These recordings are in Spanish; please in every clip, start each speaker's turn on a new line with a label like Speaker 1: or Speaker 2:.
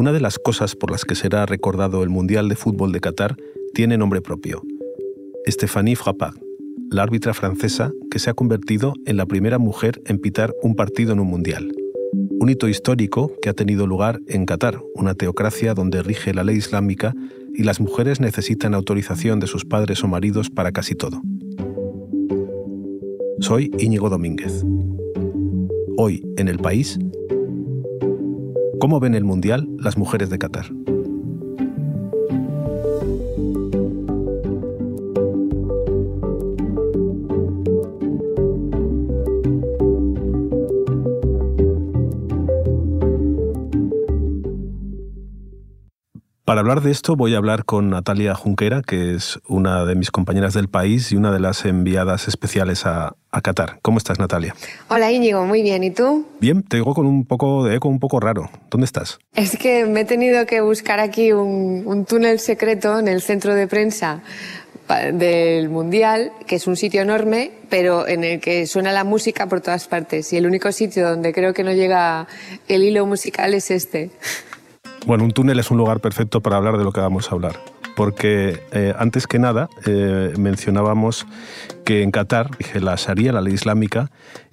Speaker 1: Una de las cosas por las que será recordado el Mundial de Fútbol de Qatar tiene nombre propio. Stéphanie Frappard, la árbitra francesa que se ha convertido en la primera mujer en pitar un partido en un Mundial. Un hito histórico que ha tenido lugar en Qatar, una teocracia donde rige la ley islámica y las mujeres necesitan autorización de sus padres o maridos para casi todo. Soy Íñigo Domínguez. Hoy, en el país, ¿cómo ven el Mundial las mujeres de Qatar? Para hablar de esto voy a hablar con Natalia Junquera, que es una de mis compañeras del país y una de las enviadas especiales a, Qatar. ¿Cómo estás, Natalia?
Speaker 2: Hola, Íñigo, muy bien. ¿Y tú?
Speaker 1: Bien, te digo con un poco de eco un poco raro. ¿Dónde estás?
Speaker 2: Es que me he tenido que buscar aquí un, un túnel secreto en el centro de prensa del Mundial, que es un sitio enorme, pero en el que suena la música por todas partes. Y el único sitio donde creo que no llega el hilo musical es este.
Speaker 1: Bueno, un túnel es un lugar perfecto para hablar de lo que vamos a hablar, porque eh, antes que nada eh, mencionábamos que en Qatar dije la Sharia, la ley islámica,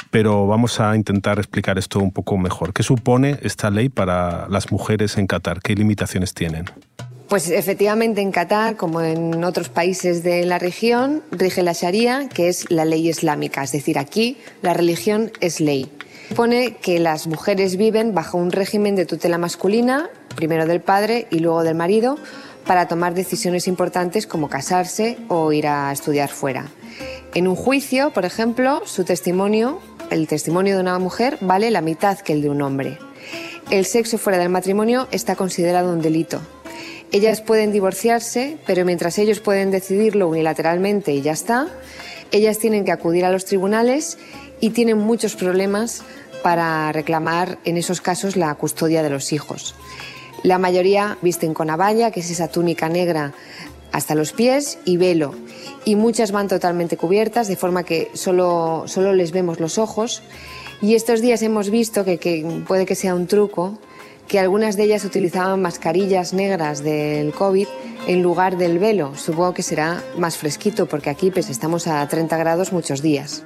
Speaker 1: pero vamos a intentar explicar esto un poco mejor. ¿Qué supone esta ley para las mujeres en Qatar? ¿Qué limitaciones tienen?
Speaker 2: Pues efectivamente en Qatar, como en otros países de la región, rige la Sharia, que es la ley islámica. Es decir, aquí la religión es ley. Pone que las mujeres viven bajo un régimen de tutela masculina, primero del padre y luego del marido, para tomar decisiones importantes como casarse o ir a estudiar fuera. En un juicio, por ejemplo, su testimonio, el testimonio de una mujer, vale la mitad que el de un hombre. El sexo fuera del matrimonio está considerado un delito. Ellas pueden divorciarse, pero mientras ellos pueden decidirlo unilateralmente y ya está, ellas tienen que acudir a los tribunales y tienen muchos problemas para reclamar en esos casos la custodia de los hijos. La mayoría visten con abaya, que es esa túnica negra hasta los pies, y velo. Y muchas van totalmente cubiertas, de forma que solo, solo les vemos los ojos. Y estos días hemos visto que, que puede que sea un truco, que algunas de ellas utilizaban mascarillas negras del COVID en lugar del velo. Supongo que será más fresquito porque aquí pues, estamos a 30 grados muchos días.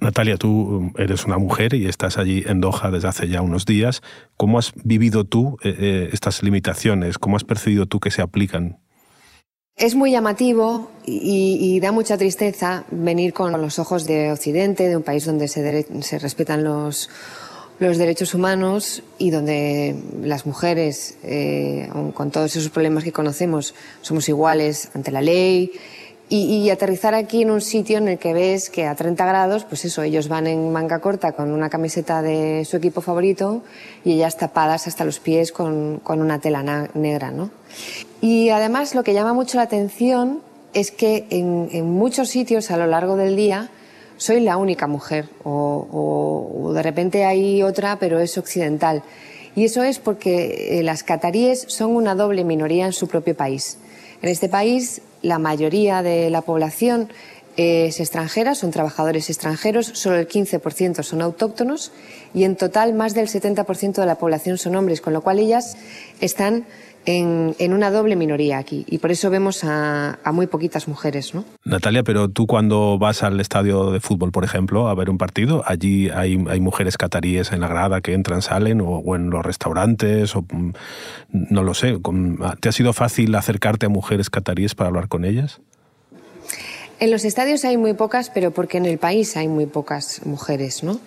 Speaker 1: Natalia, tú um, eres una mujer y estás allí en Doha desde hace ya unos días. ¿Cómo has vivido tú eh, eh, estas limitaciones? ¿Cómo has percibido tú que se aplican?
Speaker 2: Es muy llamativo y, da mucha tristeza venir con los ojos de Occidente, de un país donde se, se respetan los, los, derechos humanos y donde las mujeres, eh, con todos esos problemas que conocemos, somos iguales ante la ley y, aterrizar aquí en un sitio en el que ves que a 30 grados, pues eso, ellos van en manga corta con una camiseta de su equipo favorito y ellas tapadas hasta los pies con una tela negra, ¿no? Y además lo que llama mucho la atención es que en, muchos sitios a lo largo del día soy la única mujer o, o, de repente hay otra pero es occidental. Y eso es porque eh, las cataríes son una doble minoría en su propio país. En este país la mayoría de la población es extranjera, son trabajadores extranjeros, solo el 15% son autóctonos y en total más del 70% de la población son hombres, con lo cual ellas están en, una doble minoría aquí y por eso vemos a, muy poquitas mujeres. ¿no?
Speaker 1: Natalia, pero tú cuando vas al estadio de fútbol, por ejemplo, a ver un partido, allí hay, mujeres cataríes en la grada que entran, salen o, o, en los restaurantes o mm, no lo sé. ¿Te ha sido fácil acercarte a mujeres cataríes para hablar con ellas?
Speaker 2: En los estadios hay muy pocas, pero porque en el país hay muy pocas mujeres. ¿no?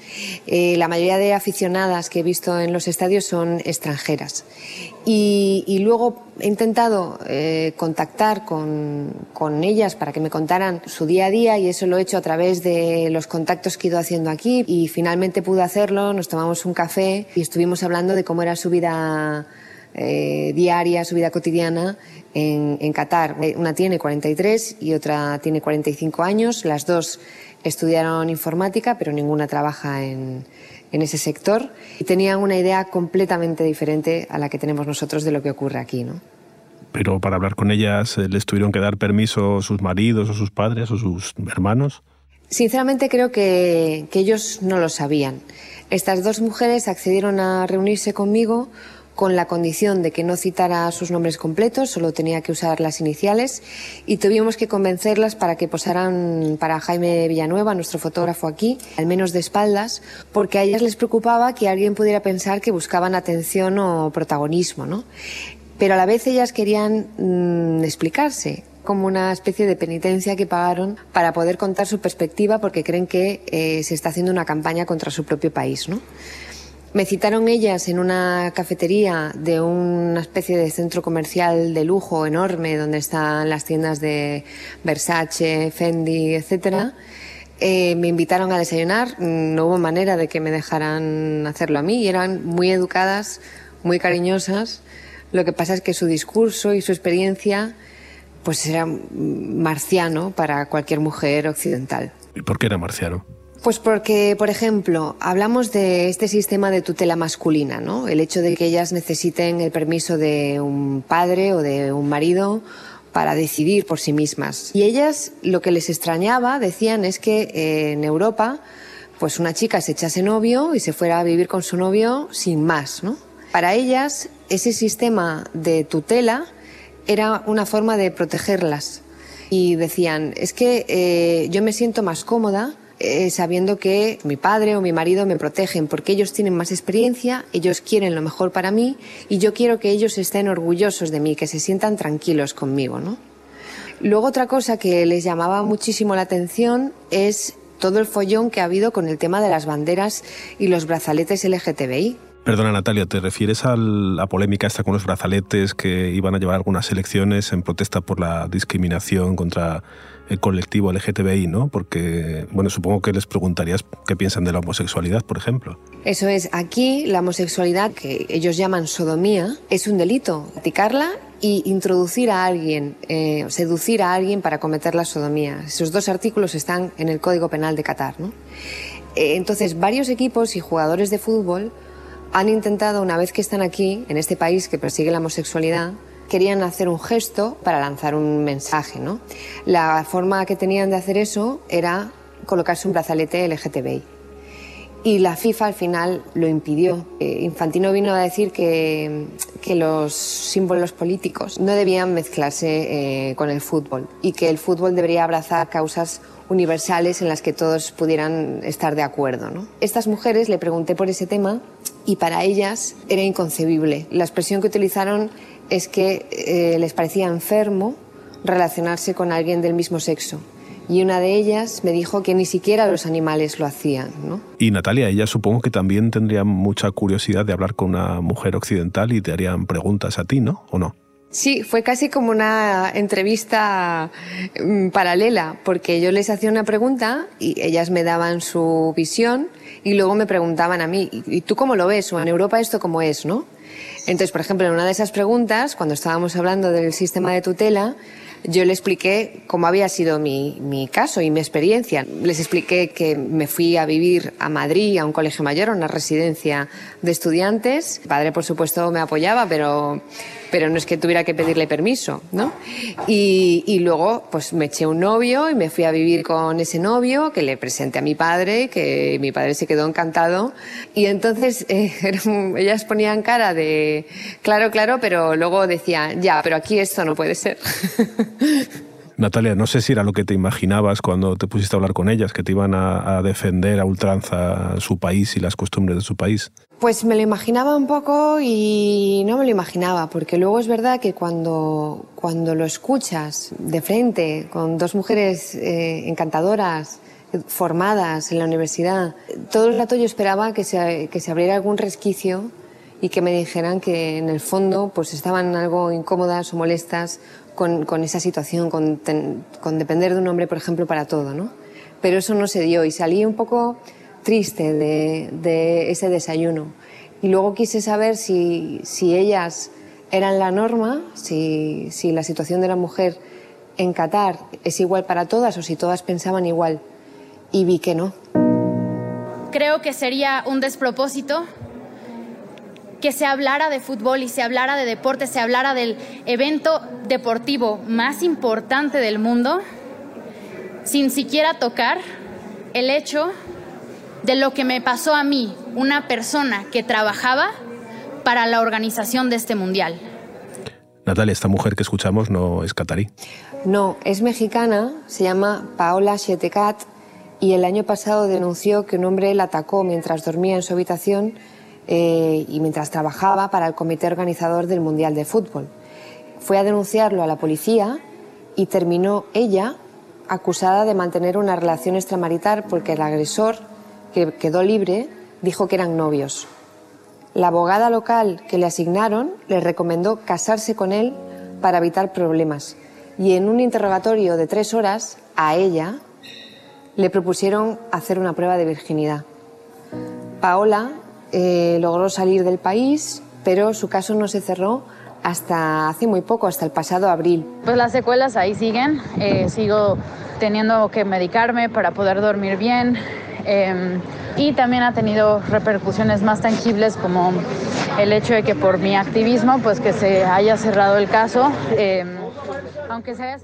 Speaker 2: Eh, la mayoría de aficionadas que he visto en los estadios son extranjeras. Y, luego he intentado eh, contactar con, con, ellas para que me contaran su día a día y eso lo he hecho a través de los contactos que he ido haciendo aquí y finalmente pude hacerlo, nos tomamos un café y estuvimos hablando de cómo era su vida eh, diaria, su vida cotidiana en, en, Qatar. Eh, una tiene 43 y otra tiene 45 años. Las dos estudiaron informática, pero ninguna trabaja en, en ese sector. Y tenían una idea completamente diferente a la que tenemos nosotros de lo que ocurre aquí. ¿no?
Speaker 1: Pero para hablar con ellas, ¿les tuvieron que dar permiso sus maridos o sus padres o sus hermanos?
Speaker 2: Sinceramente creo que, que ellos no lo sabían. Estas dos mujeres accedieron a reunirse conmigo con la condición de que no citara sus nombres completos, solo tenía que usar las iniciales y tuvimos que convencerlas para que posaran para Jaime Villanueva, nuestro fotógrafo aquí, al menos de espaldas, porque a ellas les preocupaba que alguien pudiera pensar que buscaban atención o protagonismo, ¿no? Pero a la vez ellas querían mm, explicarse, como una especie de penitencia que pagaron para poder contar su perspectiva porque creen que eh, se está haciendo una campaña contra su propio país, ¿no? Me citaron ellas en una cafetería de una especie de centro comercial de lujo enorme donde están las tiendas de Versace, Fendi, etcétera. Eh, me invitaron a desayunar, no hubo manera de que me dejaran hacerlo a mí y eran muy educadas, muy cariñosas. Lo que pasa es que su discurso y su experiencia pues era marciano para cualquier mujer occidental.
Speaker 1: ¿Y por qué era marciano?
Speaker 2: Pues porque, por ejemplo, hablamos de este sistema de tutela masculina, ¿no? El hecho de que ellas necesiten el permiso de un padre o de un marido para decidir por sí mismas. Y ellas lo que les extrañaba, decían, es que eh, en Europa, pues una chica se echase novio y se fuera a vivir con su novio sin más, ¿no? Para ellas, ese sistema de tutela era una forma de protegerlas. Y decían, es que eh, yo me siento más cómoda eh, sabiendo que mi padre o mi marido me protegen porque ellos tienen más experiencia, ellos quieren lo mejor para mí y yo quiero que ellos estén orgullosos de mí, que se sientan tranquilos conmigo, ¿no? Luego otra cosa que les llamaba muchísimo la atención es todo el follón que ha habido con el tema de las banderas y los brazaletes LGTBI.
Speaker 1: Perdona Natalia, ¿te refieres a la polémica esta con los brazaletes que iban a llevar algunas elecciones en protesta por la discriminación contra el colectivo LGTBI, ¿no? Porque, bueno, supongo que les preguntarías qué piensan de la homosexualidad, por ejemplo.
Speaker 2: Eso es, aquí la homosexualidad, que ellos llaman sodomía, es un delito. Practicarla y introducir a alguien, eh, seducir a alguien para cometer la sodomía. Esos dos artículos están en el Código Penal de Qatar, ¿no? Eh, entonces, varios equipos y jugadores de fútbol han intentado, una vez que están aquí, en este país que persigue la homosexualidad, querían hacer un gesto para lanzar un mensaje. ¿no? La forma que tenían de hacer eso era colocarse un brazalete LGTBI. Y la FIFA al final lo impidió. Eh, Infantino vino a decir que, los símbolos políticos no debían mezclarse eh, con el fútbol y que el fútbol debería abrazar causas universales en las que todos pudieran estar de acuerdo. ¿no? Estas mujeres le pregunté por ese tema y para ellas era inconcebible. La expresión que utilizaron es que eh, les parecía enfermo relacionarse con alguien del mismo sexo. Y una de ellas me dijo que ni siquiera los animales lo hacían. ¿no?
Speaker 1: Y Natalia, ella supongo que también tendría mucha curiosidad de hablar con una mujer occidental y te harían preguntas a ti, ¿no? ¿O no?
Speaker 2: Sí, fue casi como una entrevista mm, paralela, porque yo les hacía una pregunta y ellas me daban su visión y luego me preguntaban a mí, ¿y tú cómo lo ves? ¿O en Europa esto cómo es, no? Entonces, por ejemplo, en una de esas preguntas, cuando estábamos hablando del sistema de tutela, yo le expliqué cómo había sido mi, mi, caso y mi experiencia. Les expliqué que me fui a vivir a Madrid, a un colegio mayor, a una residencia de estudiantes. Mi padre, por supuesto, me apoyaba, pero pero no es que tuviera que pedirle permiso, ¿no? Y, y, luego, pues me eché un novio y me fui a vivir con ese novio, que le presenté a mi padre, que mi padre se quedó encantado. Y entonces eh, ellas ponían cara de, claro, claro, pero luego decían, ya, pero aquí esto no puede ser.
Speaker 1: Natalia, no sé si era lo que te imaginabas cuando te pusiste a hablar con ellas, que te iban a, defender a ultranza su país y las costumbres de su país.
Speaker 2: Pues me lo imaginaba un poco y no me lo imaginaba, porque luego es verdad que cuando, cuando lo escuchas de frente con dos mujeres eh, encantadoras, formadas en la universidad, todo el rato yo esperaba que se, que se abriera algún resquicio y que me dijeran que en el fondo pues estaban algo incómodas o molestas con, con esa situación, con, ten, con, depender de un hombre, por ejemplo, para todo, ¿no? Pero eso no se dio y salí un poco triste de, de ese desayuno. Y luego quise saber si, si ellas eran la norma, si, si la situación de la mujer en Qatar es igual para todas o si todas pensaban igual. Y vi que no.
Speaker 3: Creo que sería un despropósito que se hablara de fútbol y se hablara de deporte, se hablara del evento deportivo más importante del mundo, sin siquiera tocar el hecho de lo que me pasó a mí, una persona que trabajaba para la organización de este mundial.
Speaker 1: Natalia, esta mujer que escuchamos no es catarí.
Speaker 2: No, es mexicana, se llama Paola Sietecat y el año pasado denunció que un hombre la atacó mientras dormía en su habitación eh, y mientras trabajaba para el comité organizador del Mundial de Fútbol. Fue a denunciarlo a la policía y terminó ella acusada de mantener una relación extramarital porque el agresor, que quedó libre, dijo que eran novios. La abogada local que le asignaron le recomendó casarse con él para evitar problemas y en un interrogatorio de tres horas a ella le propusieron hacer una prueba de virginidad. Paola eh, logró salir del país, pero su caso no se cerró hasta hace muy poco, hasta el pasado abril.
Speaker 3: Pues las secuelas ahí siguen. Eh, sigo teniendo que medicarme para poder dormir bien. Em, y también ha tenido repercusiones más tangibles como el hecho de que por mi activismo, pues que se haya cerrado el caso. Em,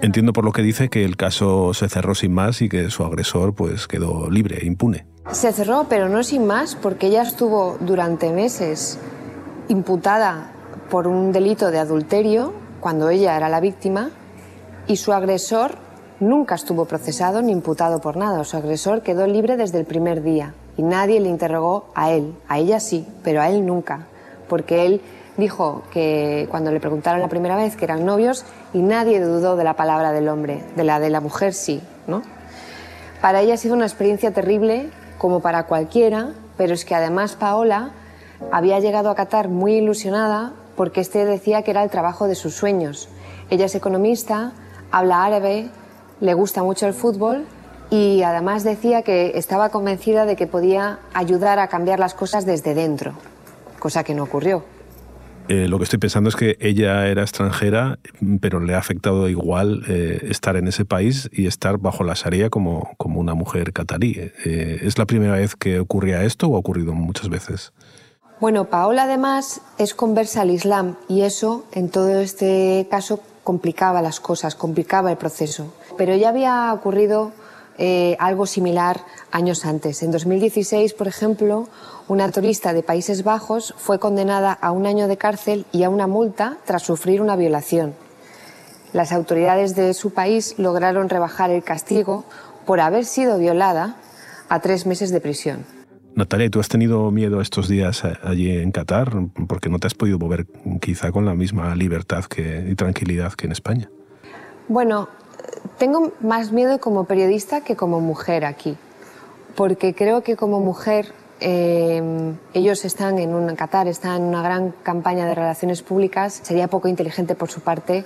Speaker 1: Entiendo por lo que dice que el caso se cerró sin más y que su agresor pues quedó libre, impune.
Speaker 2: Se cerró, pero no sin más, porque ella estuvo durante meses imputada por un delito de adulterio cuando ella era la víctima y su agresor nunca estuvo procesado ni imputado por nada. Su agresor quedó libre desde el primer día y nadie le interrogó a él. A ella sí, pero a él nunca, porque él dijo que cuando le preguntaron la primera vez que eran novios y nadie dudó de la palabra del hombre, de la de la mujer sí, ¿no? Para ella ha sido una experiencia terrible como para cualquiera, pero es que además Paola había llegado a Qatar muy ilusionada porque este decía que era el trabajo de sus sueños. Ella es economista, habla árabe, le gusta mucho el fútbol y además decía que estaba convencida de que podía ayudar a cambiar las cosas desde dentro, cosa que no ocurrió.
Speaker 1: Eh, lo que estoy pensando es que ella era extranjera, pero le ha afectado igual eh, estar en ese país y estar bajo la Sharia como, como una mujer catarí. Eh, ¿Es la primera vez que ocurría esto o ha ocurrido muchas veces?
Speaker 2: Bueno, Paola además es conversa al Islam y eso en todo este caso complicaba las cosas, complicaba el proceso. Pero ya había ocurrido algo similar años antes. En 2016, por ejemplo, una turista de Países Bajos fue condenada a un año de cárcel y a una multa tras sufrir una violación. Las autoridades de su país lograron rebajar el castigo por haber sido violada a tres meses de prisión.
Speaker 1: Natalia, ¿tú has tenido miedo estos días eh, allí en Qatar? Porque no te has podido mover quizá con la misma libertad y tranquilidad que en España.
Speaker 2: Bueno, tengo más miedo como periodista que como mujer aquí, porque creo que como mujer eh, ellos están en un Qatar, están en una gran campaña de relaciones públicas. Sería poco inteligente por su parte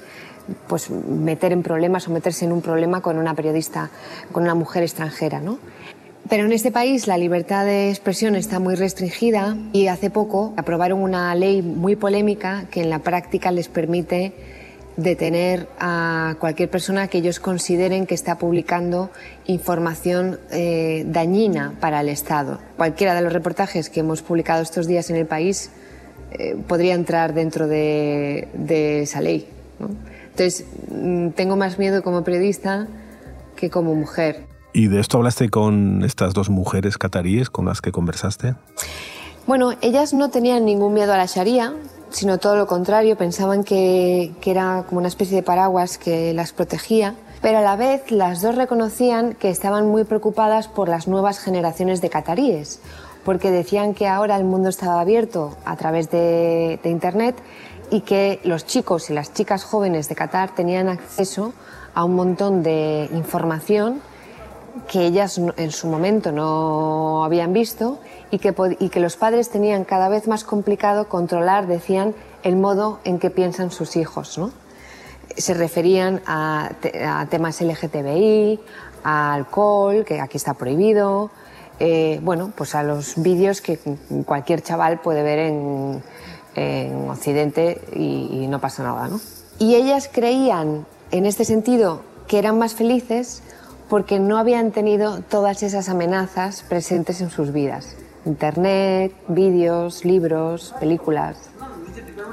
Speaker 2: pues meter en problemas o meterse en un problema con una periodista, con una mujer extranjera, ¿no? Pero en este país la libertad de expresión está muy restringida y hace poco aprobaron una ley muy polémica que en la práctica les permite detener a cualquier persona que ellos consideren que está publicando información eh, dañina para el Estado. Cualquiera de los reportajes que hemos publicado estos días en el país eh, podría entrar dentro de, esa ley. Entonces, mm, tengo más miedo como periodista que como mujer.
Speaker 1: ¿Y de esto hablaste con estas dos mujeres cataríes con las que conversaste?
Speaker 2: Bueno, ellas no tenían ningún miedo a la Sharia, sino todo lo contrario, pensaban que, era como una especie de paraguas que las protegía, pero a la vez las dos reconocían que estaban muy preocupadas por las nuevas generaciones de cataríes, porque decían que ahora el mundo estaba abierto a través de, de Internet y que los chicos y las chicas jóvenes de Qatar tenían acceso a un montón de información que ellas en su momento no habían visto y que, y que los padres tenían cada vez más complicado controlar, decían, el modo en que piensan sus hijos. ¿no? Se referían a, temas LGTBI, a alcohol, que aquí está prohibido, eh, bueno, pues a los vídeos que cualquier chaval puede ver en, en Occidente y, y, no pasa nada. ¿no? Y ellas creían, en este sentido, que eran más felices porque no habían tenido todas esas amenazas presentes en sus vidas. Internet, vídeos, libros, películas.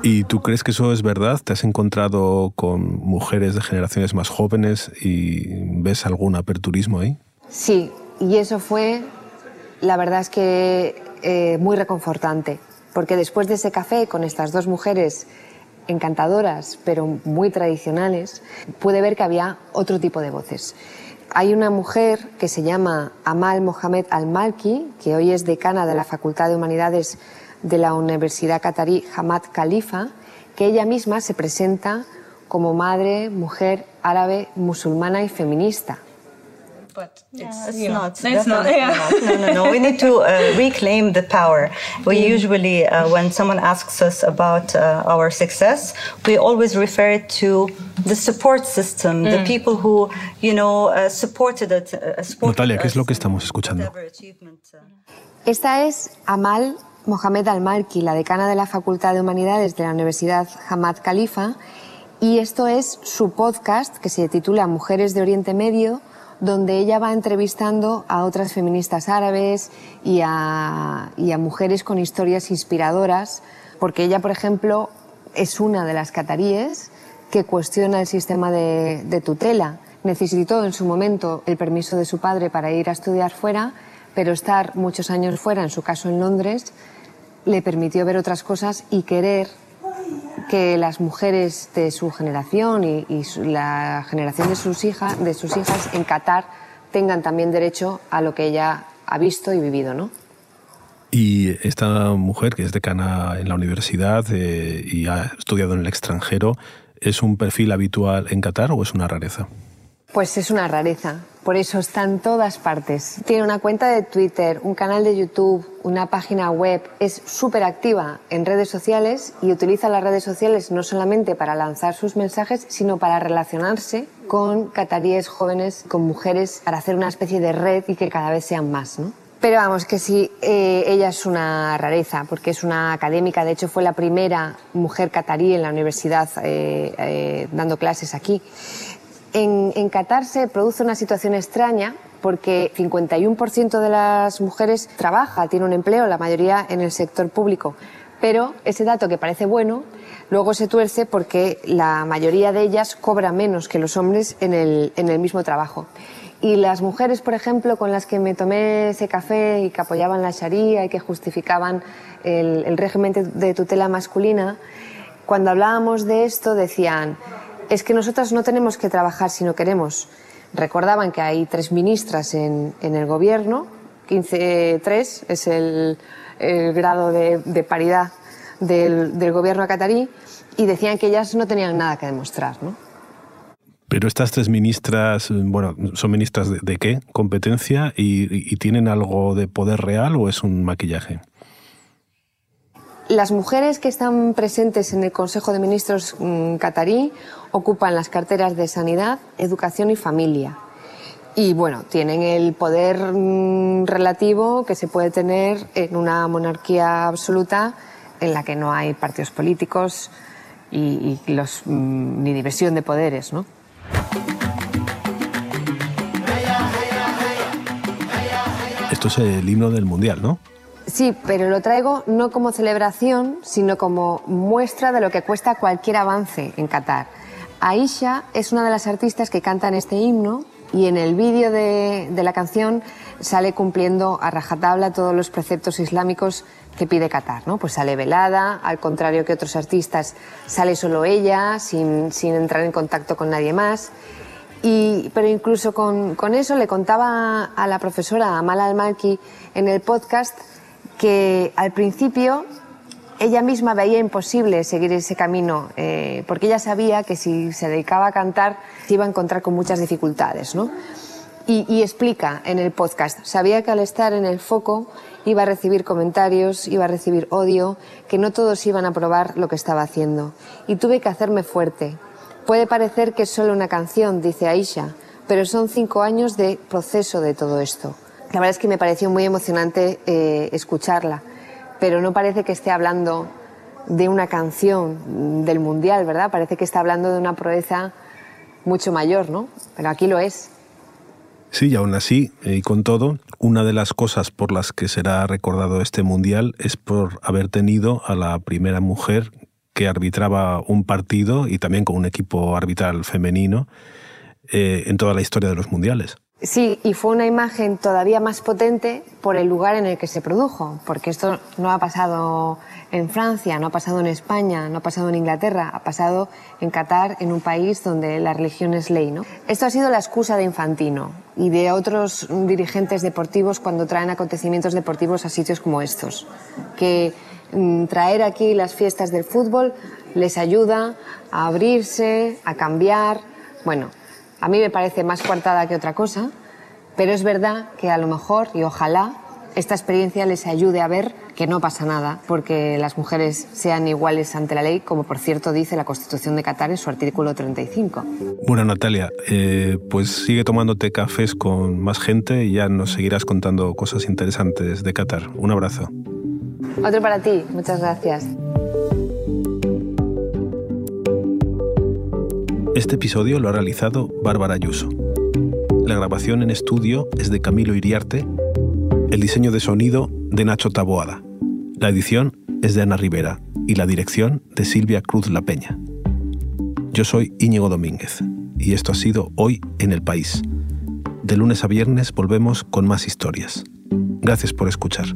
Speaker 1: ¿Y tú crees que eso es verdad? ¿Te has encontrado con mujeres de generaciones más jóvenes y ves algún aperturismo ahí?
Speaker 2: Sí, y eso fue, la verdad es que eh, muy reconfortante, porque después de ese café con estas dos mujeres encantadoras, pero muy tradicionales, pude ver que había otro tipo de voces. Hay una mujer que se llama Amal Mohamed Al-Malki, que hoy es decana de la Facultad de Humanidades de la Universidad Qatarí Hamad Khalifa, que ella misma se presenta como madre, mujer árabe, musulmana y feminista.
Speaker 4: But it's, it's not. It's not. Yeah. not. No, no, no. We need to uh, reclaim the power. We mm. usually, uh, when someone asks us about uh, our success, we always refer to the support system, mm. the people who, you know, uh, supported it. Uh, supported
Speaker 1: Natalia, ¿qué es lo que estamos escuchando?
Speaker 2: Uh. Esta es Amal Mohamed Al-Malki, la decana de la Facultad de Humanidades de la Universidad Hamad Khalifa, y esto es su podcast que se titula Mujeres de Oriente Medio donde ella va entrevistando a otras feministas árabes y a, mujeres con historias inspiradoras, porque ella, por ejemplo, es una de las cataríes que cuestiona el sistema de, tutela. Necesitó en su momento el permiso de su padre para ir a estudiar fuera, pero estar muchos años fuera, en su caso en Londres, le permitió ver otras cosas y querer que las mujeres de su generación y, la generación de sus, hijas, de sus hijas en Qatar tengan también derecho a lo que ella ha visto y vivido, ¿no?
Speaker 1: Y esta mujer, que es decana en la universidad eh, y ha estudiado en el extranjero, ¿es un perfil habitual en Qatar o es una rareza?
Speaker 2: Pues es una rareza, por eso está en todas partes. Tiene una cuenta de Twitter, un canal de YouTube, una página web, es súper activa en redes sociales y utiliza las redes sociales no solamente para lanzar sus mensajes, sino para relacionarse con cataríes jóvenes, con mujeres, para hacer una especie de red y que cada vez sean más. ¿no? Pero vamos, que sí, eh, ella es una rareza, porque es una académica, de hecho fue la primera mujer catarí en la universidad eh, eh, dando clases aquí. En, Qatar se produce una situación extraña porque 51% de las mujeres trabaja, tiene un empleo, la mayoría en el sector público. Pero ese dato que parece bueno, luego se tuerce porque la mayoría de ellas cobra menos que los hombres en el, mismo trabajo. Y las mujeres, por ejemplo, con las que me tomé ese café y que apoyaban la Sharia y que justificaban el régimen de tutela masculina, cuando hablábamos de esto decían, es que nosotras no tenemos que trabajar si no queremos. Recordaban que hay tres ministras en, el gobierno, 15-3 es el, grado de, paridad del, gobierno catarí, y decían que ellas no tenían nada que demostrar. ¿no?
Speaker 1: Pero estas tres ministras, bueno, ¿son ministras de, qué competencia y, tienen algo de poder real o es un maquillaje?
Speaker 2: Las mujeres que están presentes en el Consejo de Ministros mm, catarí ocupan las carteras de Sanidad, Educación y Familia. Y bueno, tienen el poder mm, relativo que se puede tener en una monarquía absoluta en la que no hay partidos políticos y, los, mm, ni diversión de poderes, ¿no?
Speaker 1: Esto es el himno del Mundial, ¿no?
Speaker 2: Sí, pero lo traigo no como celebración, sino como muestra de lo que cuesta cualquier avance en Qatar. Aisha es una de las artistas que cantan este himno y en el vídeo de, la canción sale cumpliendo a rajatabla todos los preceptos islámicos que pide Qatar. ¿no? Pues sale velada, al contrario que otros artistas, sale solo ella, sin, entrar en contacto con nadie más. Y, pero incluso con, con, eso le contaba a la profesora Amal Al-Malki en el podcast que al principio ella misma veía imposible seguir ese camino, eh, porque ella sabía que si se dedicaba a cantar se iba a encontrar con muchas dificultades. ¿no? Y, explica en el podcast, sabía que al estar en el foco iba a recibir comentarios, iba a recibir odio, que no todos iban a probar lo que estaba haciendo. Y tuve que hacerme fuerte. Puede parecer que es solo una canción, dice Aisha, pero son cinco años de proceso de todo esto. La verdad es que me pareció muy emocionante eh, escucharla, pero no parece que esté hablando de una canción del Mundial, ¿verdad? Parece que está hablando de una proeza mucho mayor, ¿no? Pero aquí lo es.
Speaker 1: Sí, y aún así, eh, y con todo, una de las cosas por las que será recordado este Mundial es por haber tenido a la primera mujer que arbitraba un partido y también con un equipo arbitral femenino eh, en toda la historia de los Mundiales.
Speaker 2: Sí, y fue una imagen todavía más potente por el lugar en el que se produjo, porque esto no ha pasado en Francia, no ha pasado en España, no ha pasado en Inglaterra, ha pasado en Qatar, en un país donde la religión es ley. ¿no? Esto ha sido la excusa de Infantino y de otros dirigentes deportivos cuando traen acontecimientos deportivos a sitios como estos, que mm, traer aquí las fiestas del fútbol les ayuda a abrirse, a cambiar. Bueno, a mí me parece más coartada que otra cosa, pero es verdad que a lo mejor y ojalá esta experiencia les ayude a ver que no pasa nada porque las mujeres sean iguales ante la ley, como por cierto dice la Constitución de Qatar en su artículo 35.
Speaker 1: Bueno, Natalia, eh, pues sigue tomándote cafés con más gente y ya nos seguirás contando cosas interesantes de Qatar. Un abrazo.
Speaker 2: Otro para ti, muchas gracias.
Speaker 1: Este episodio lo ha realizado Bárbara Ayuso. La grabación en estudio es de Camilo Iriarte, el diseño de sonido de Nacho Taboada. La edición es de Ana Rivera y la dirección de Silvia Cruz La Peña. Yo soy Íñigo Domínguez y esto ha sido Hoy en el País. De lunes a viernes volvemos con más historias. Gracias por escuchar.